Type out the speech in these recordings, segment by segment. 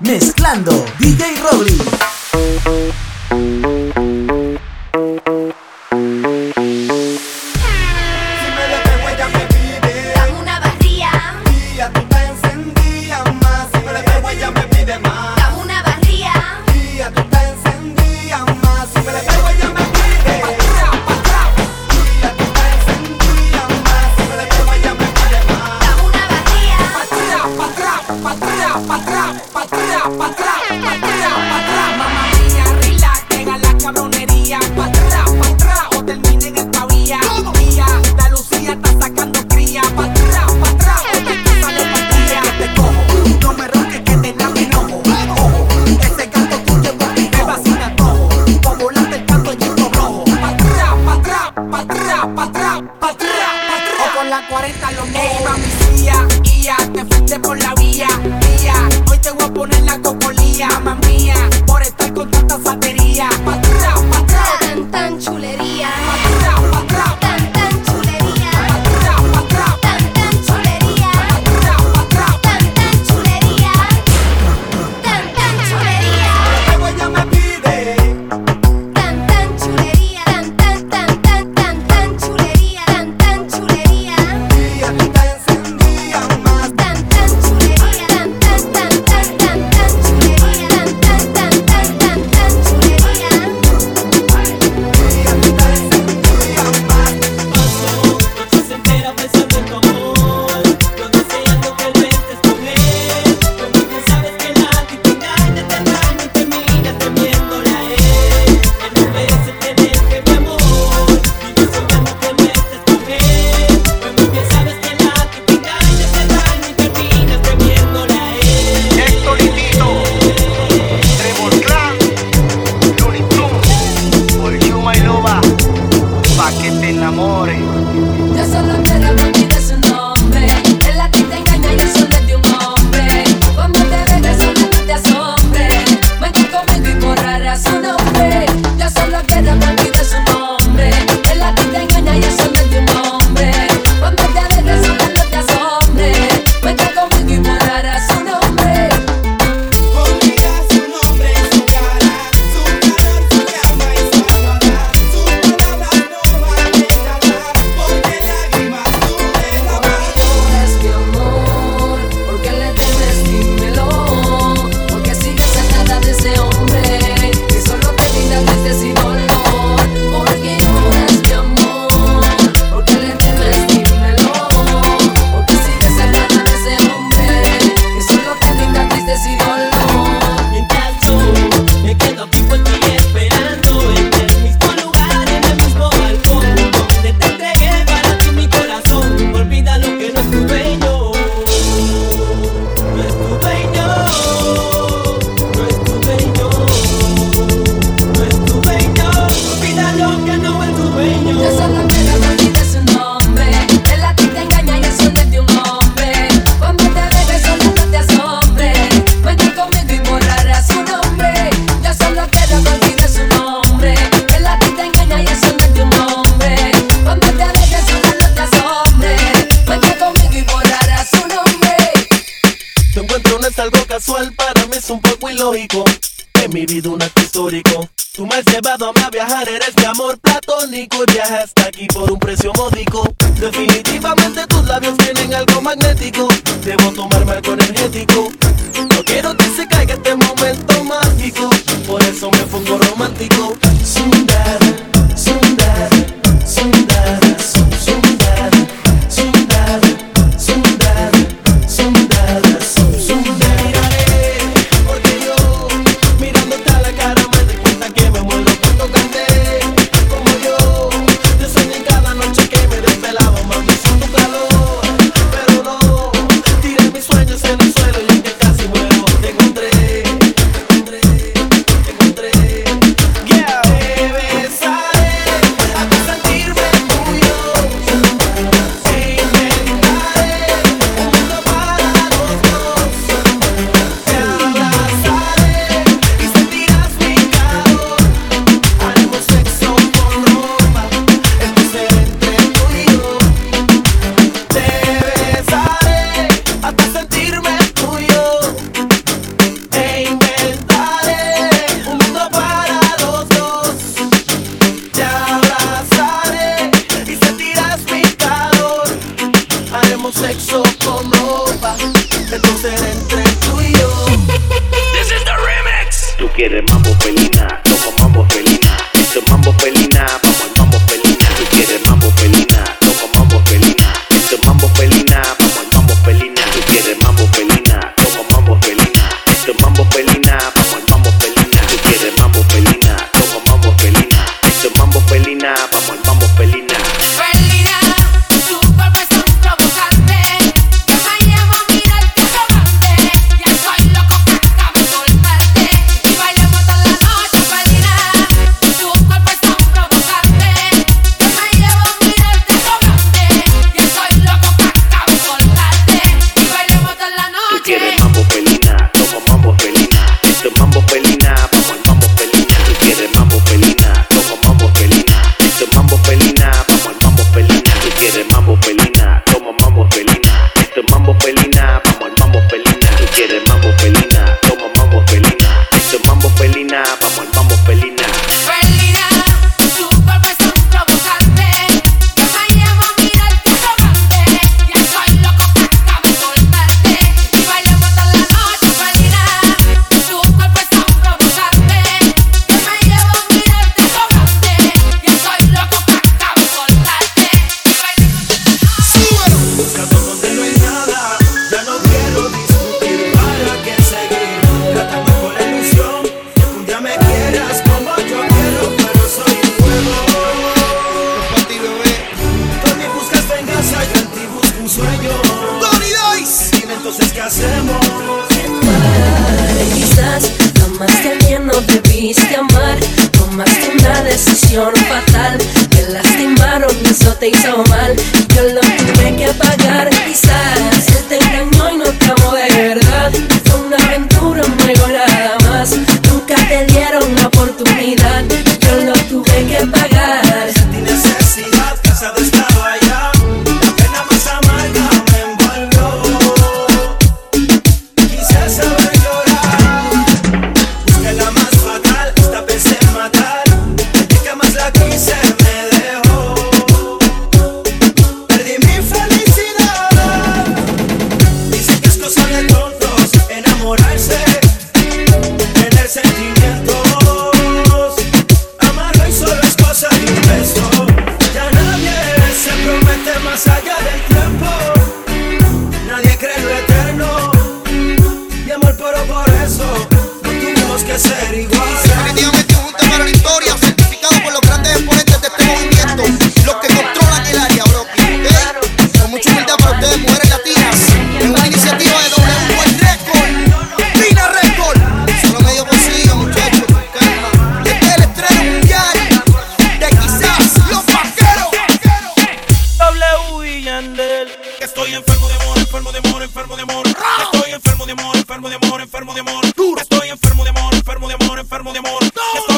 Mezclando DJ Rolly. Yo solo quiero contigo.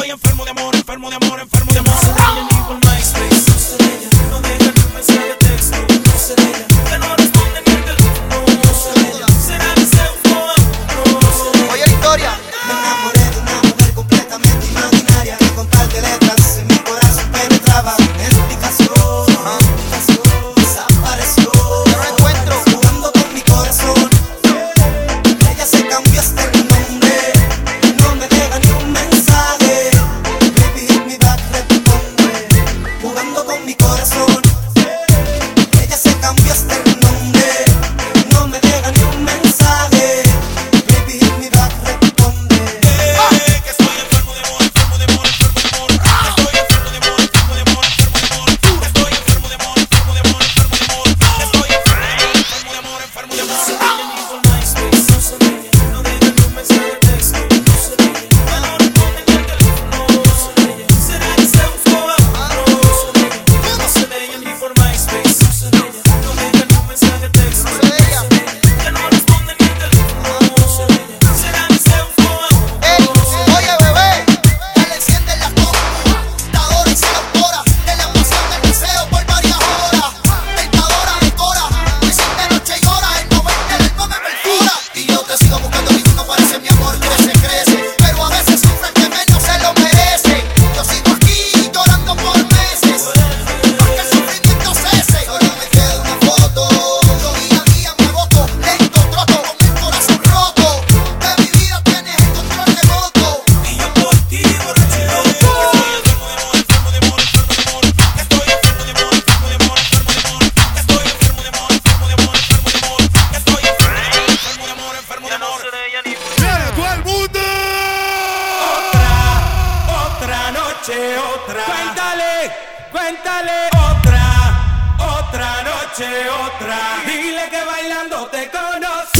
Estoy enfermo de amor, enfermo de amor, enfermo de amor. no te conoce.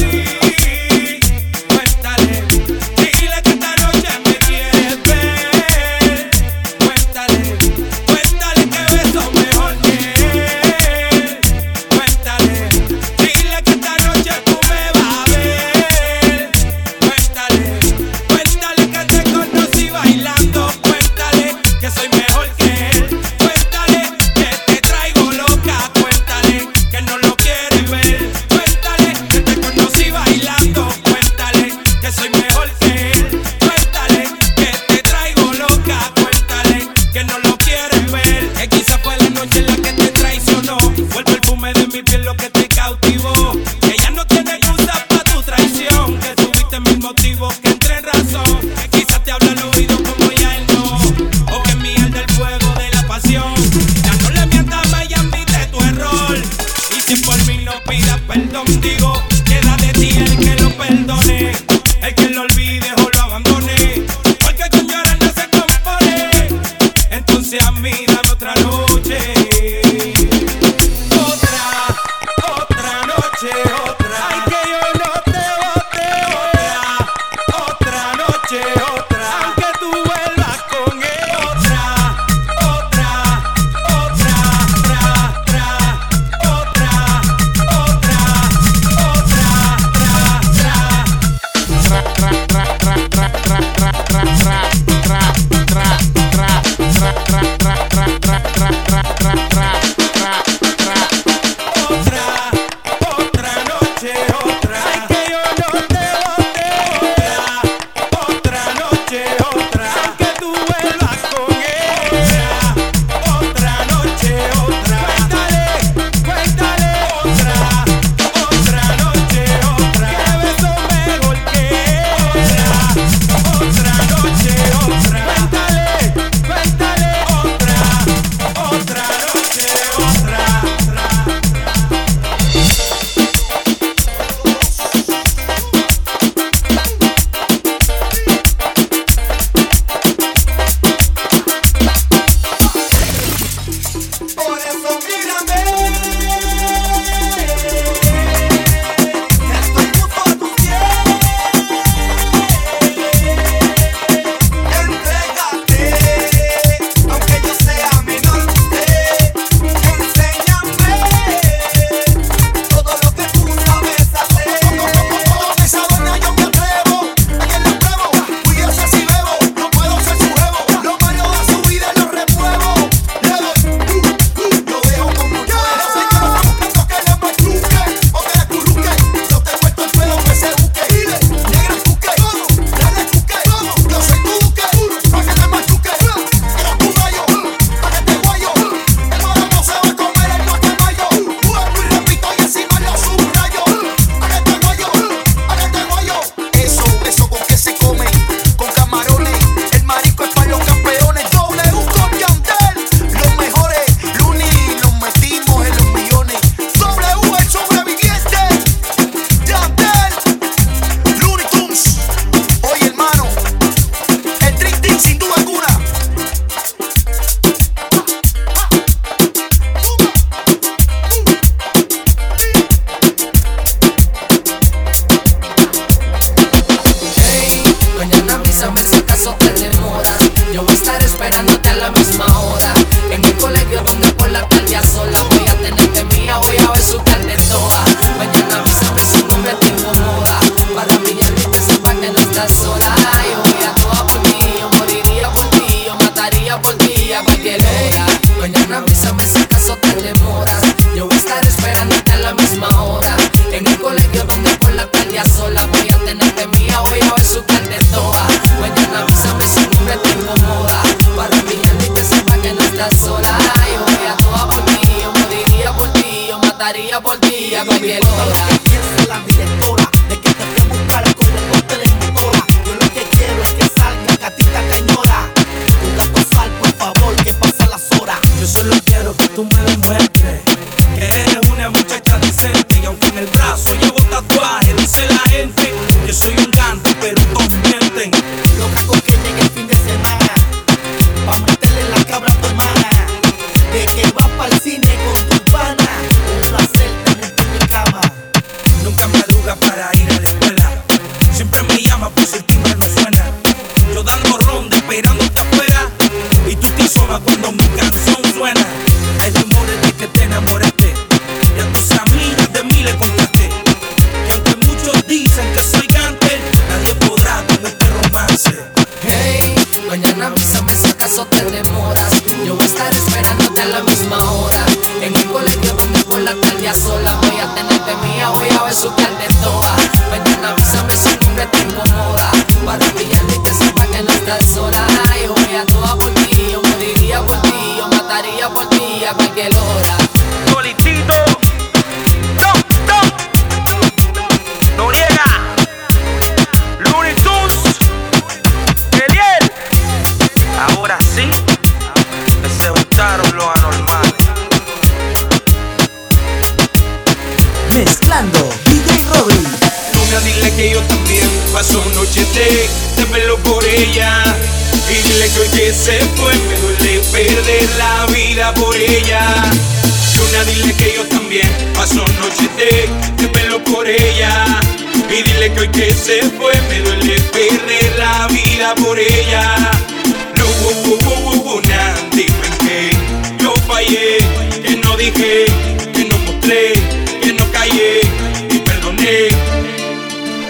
dije, que no mostré, que no callé y perdoné.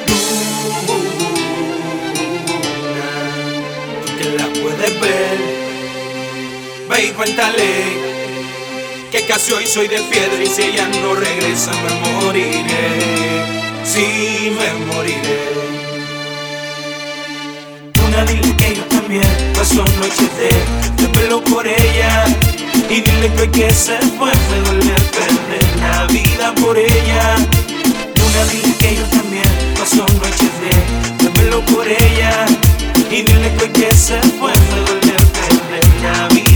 Tú, que la puedes ver, ve y cuéntale que casi hoy soy de piedra y si ella no regresa me moriré, sí me moriré. Una dile que yo también pues paso noches de, de pelo por ella y dile que que se fue fue perder la vida por ella. Una dile que yo también pasó noches de verlo por ella. Y dile que que se fue fue perder la vida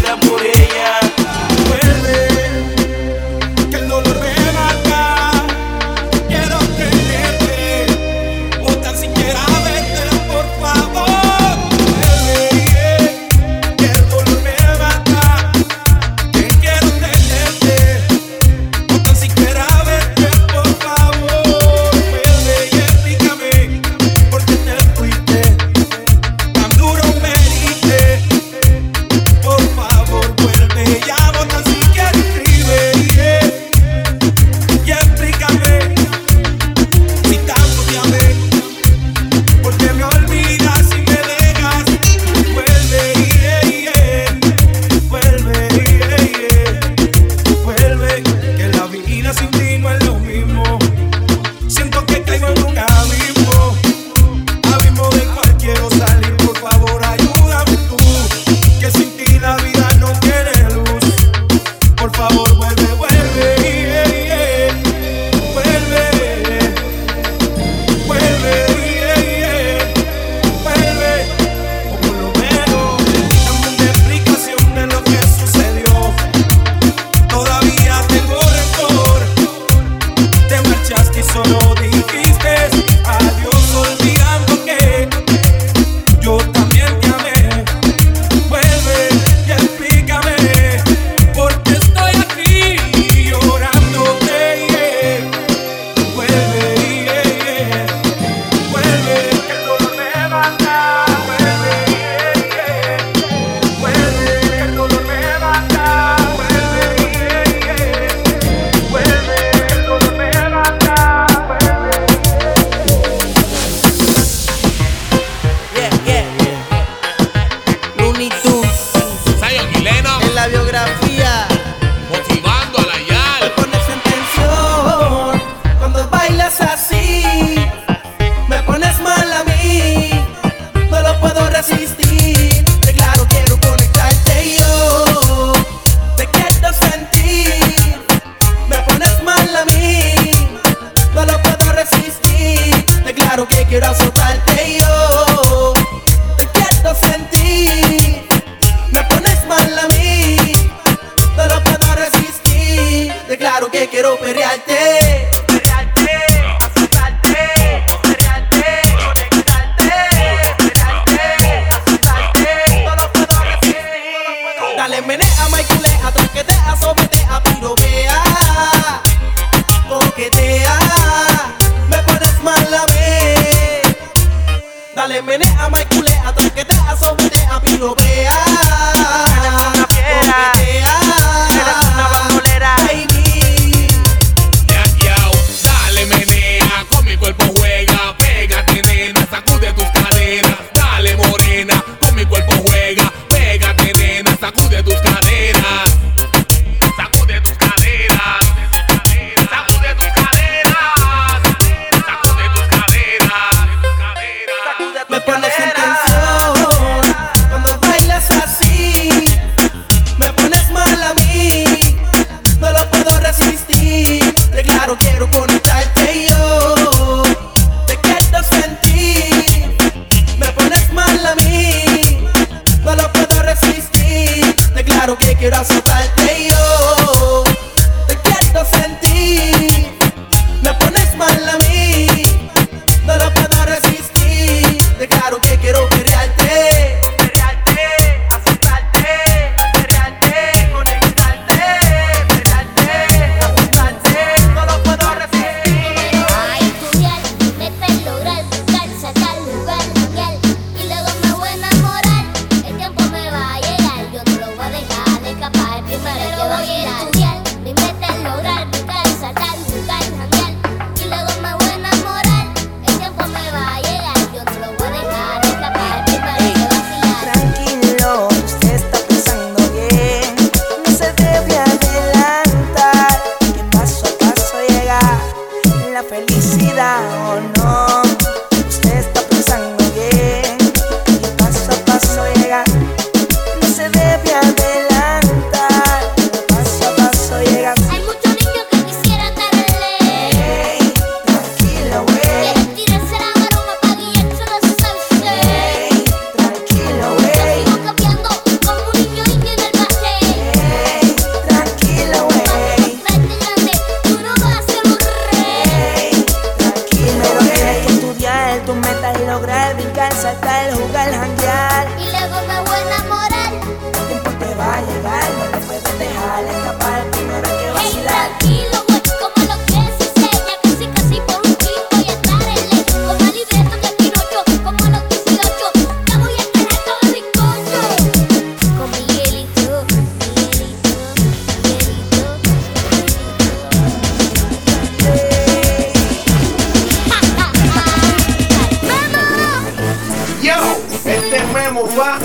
este es Memo, va.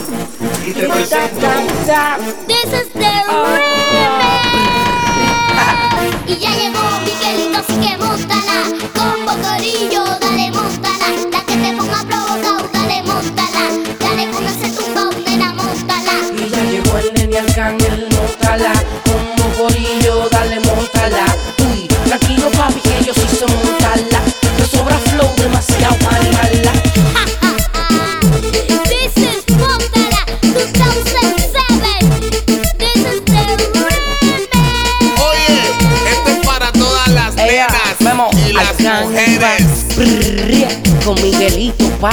Y te presento. This is the remix. Y ya llegó Miguelito, así que montala con corillo. mujeres. Con Miguelito, pa.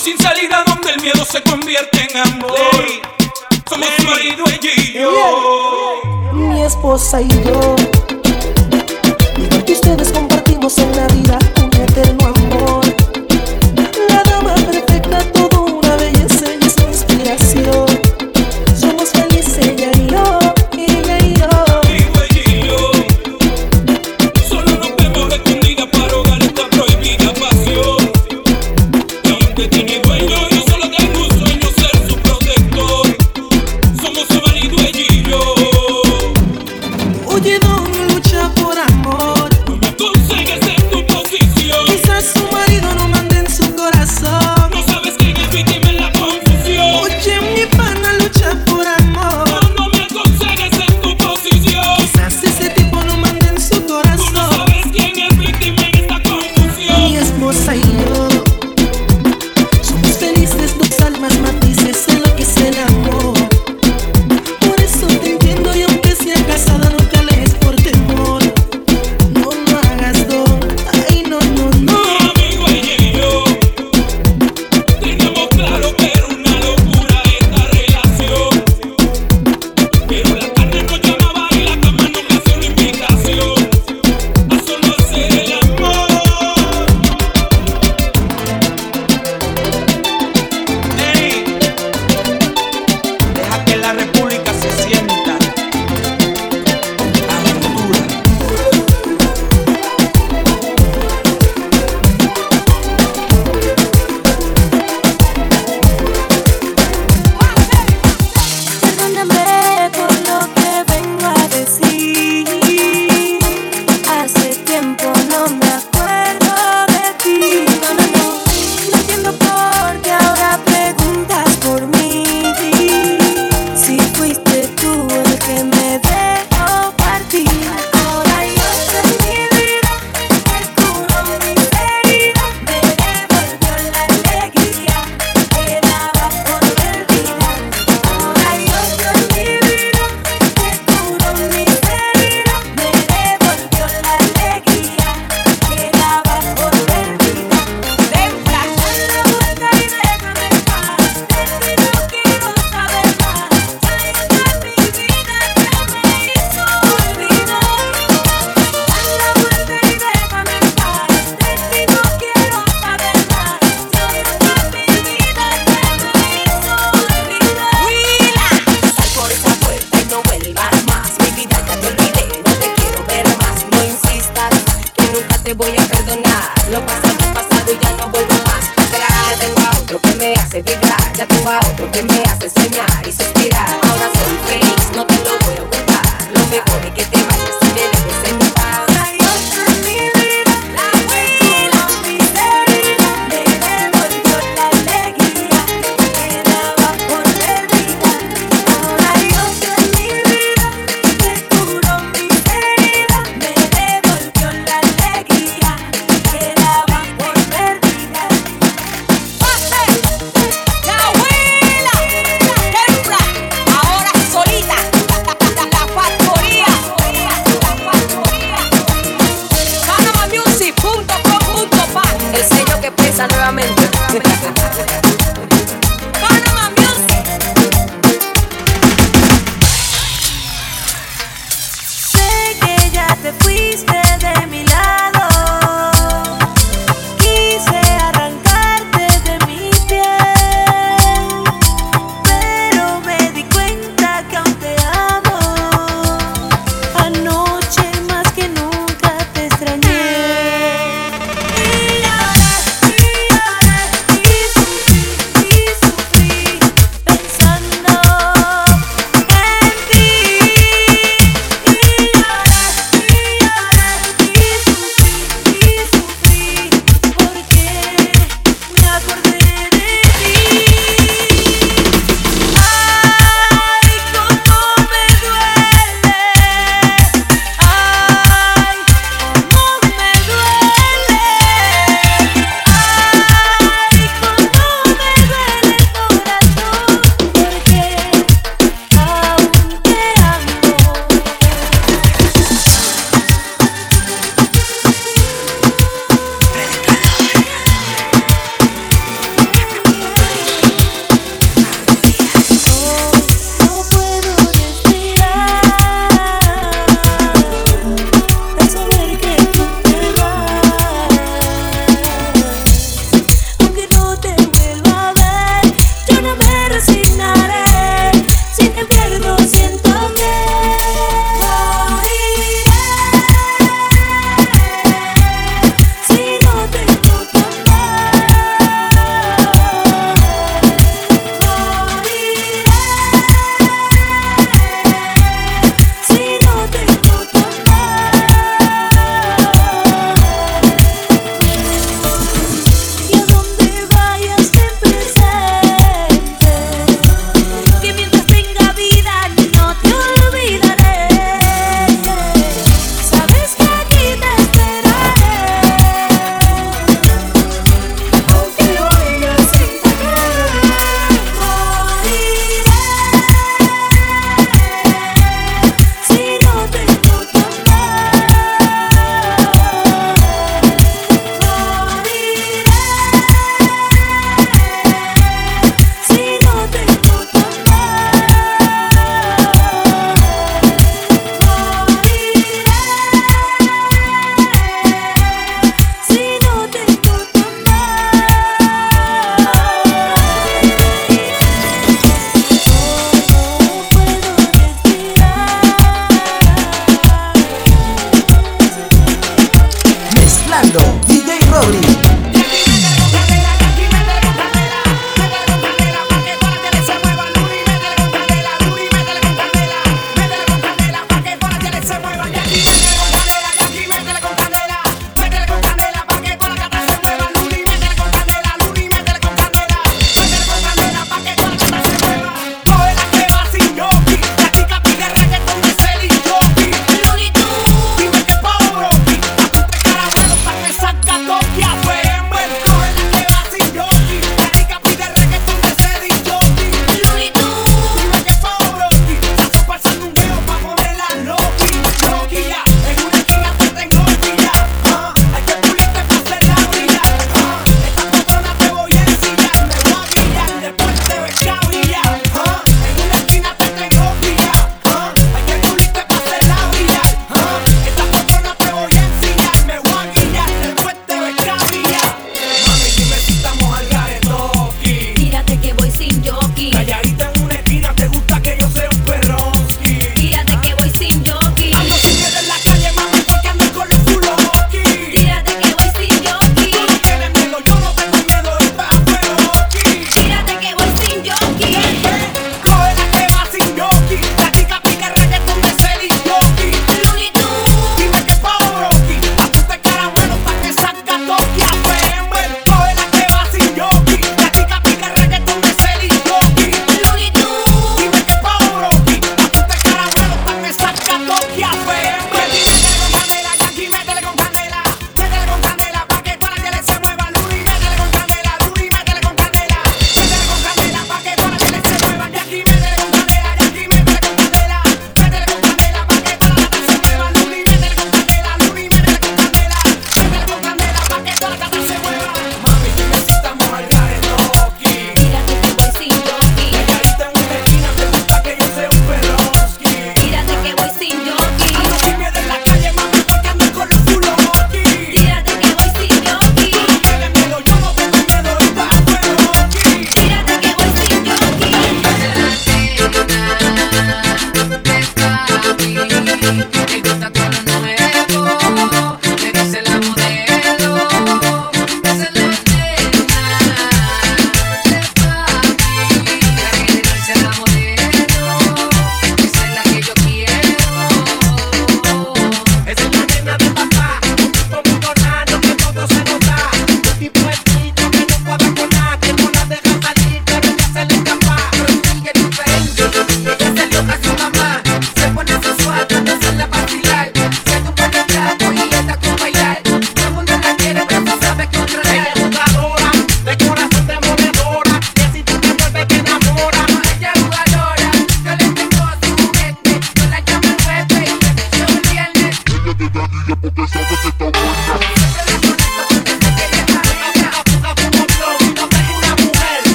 sin salida donde el miedo se convierte en amor. Ley. Somos Ley. marido y yo. Mi esposa y yo. Y ustedes compartimos en la vida.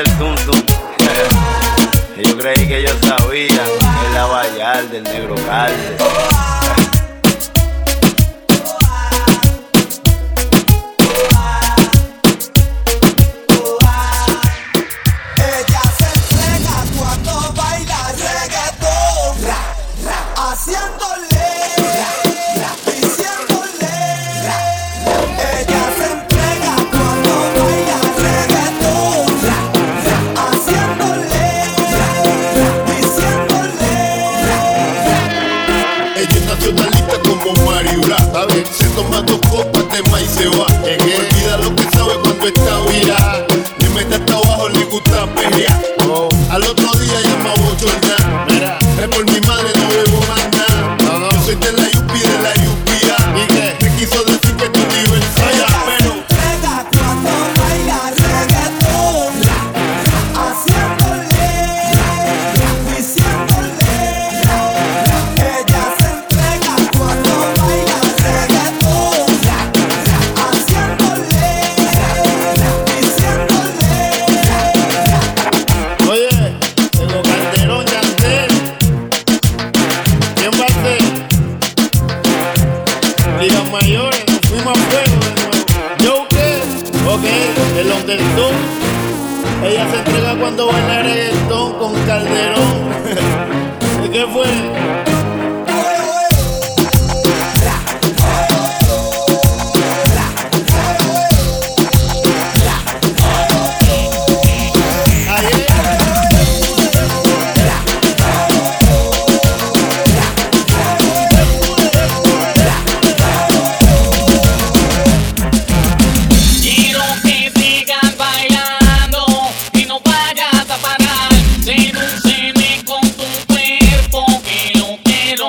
el tum eh, yo creí que yo sabía el avallar del negro calde.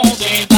maison des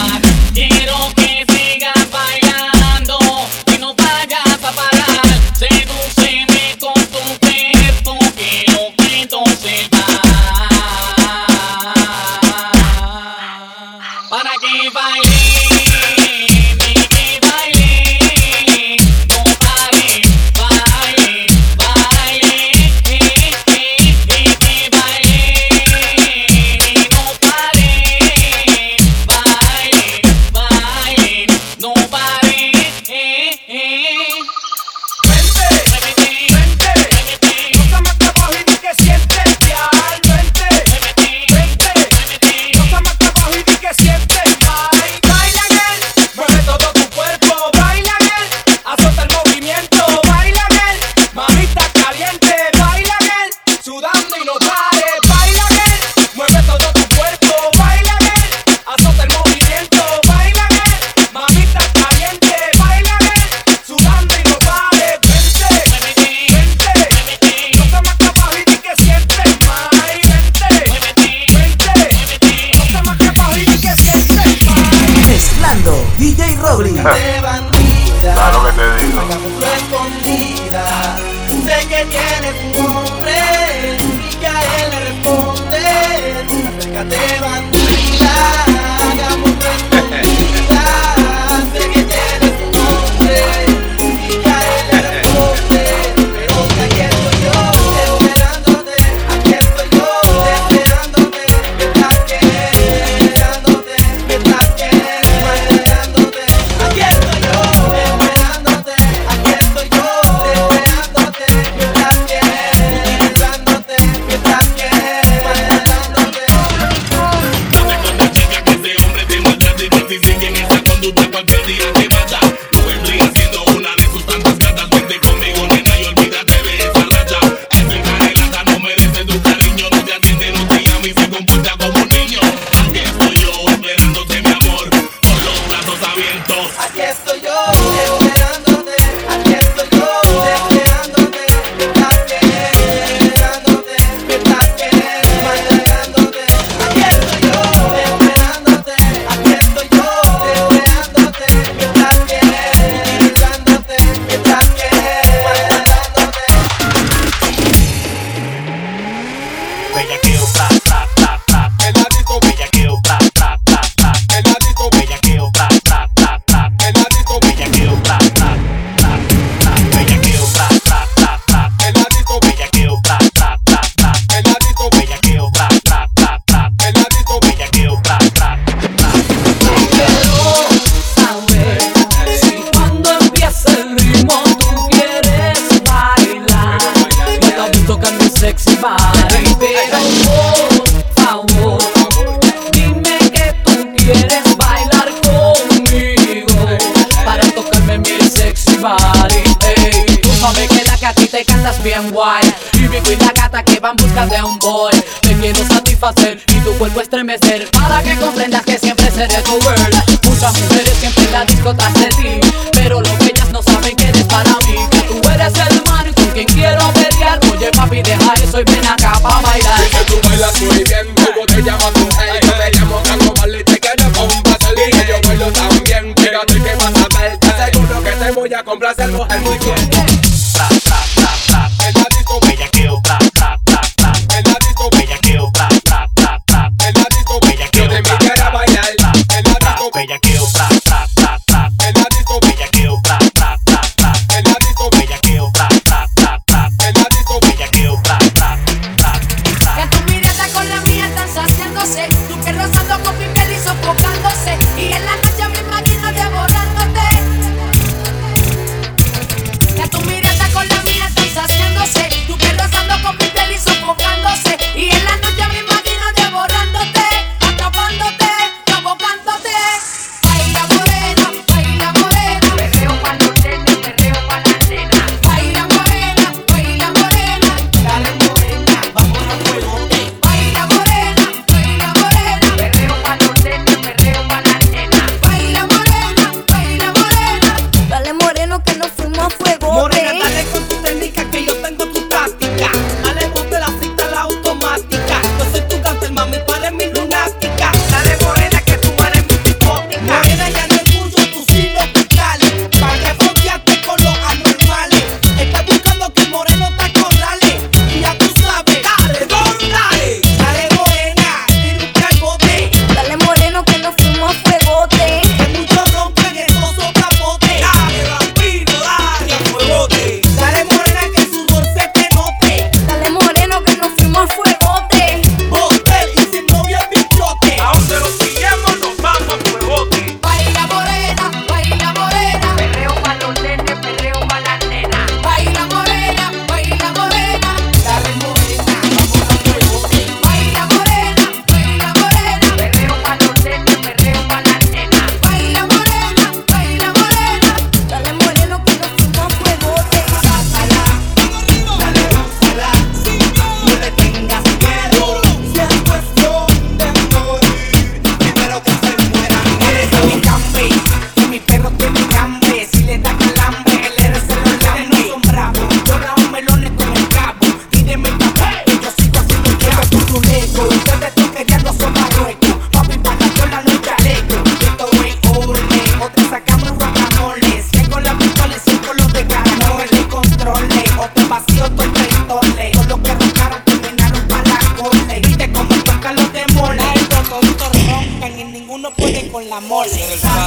con la mole.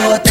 Oh,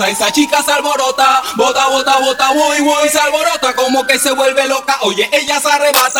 esa chica se alborota, bota, bota, bota, voy, voy, se alborota, como que se vuelve loca, oye, ella se arrebata.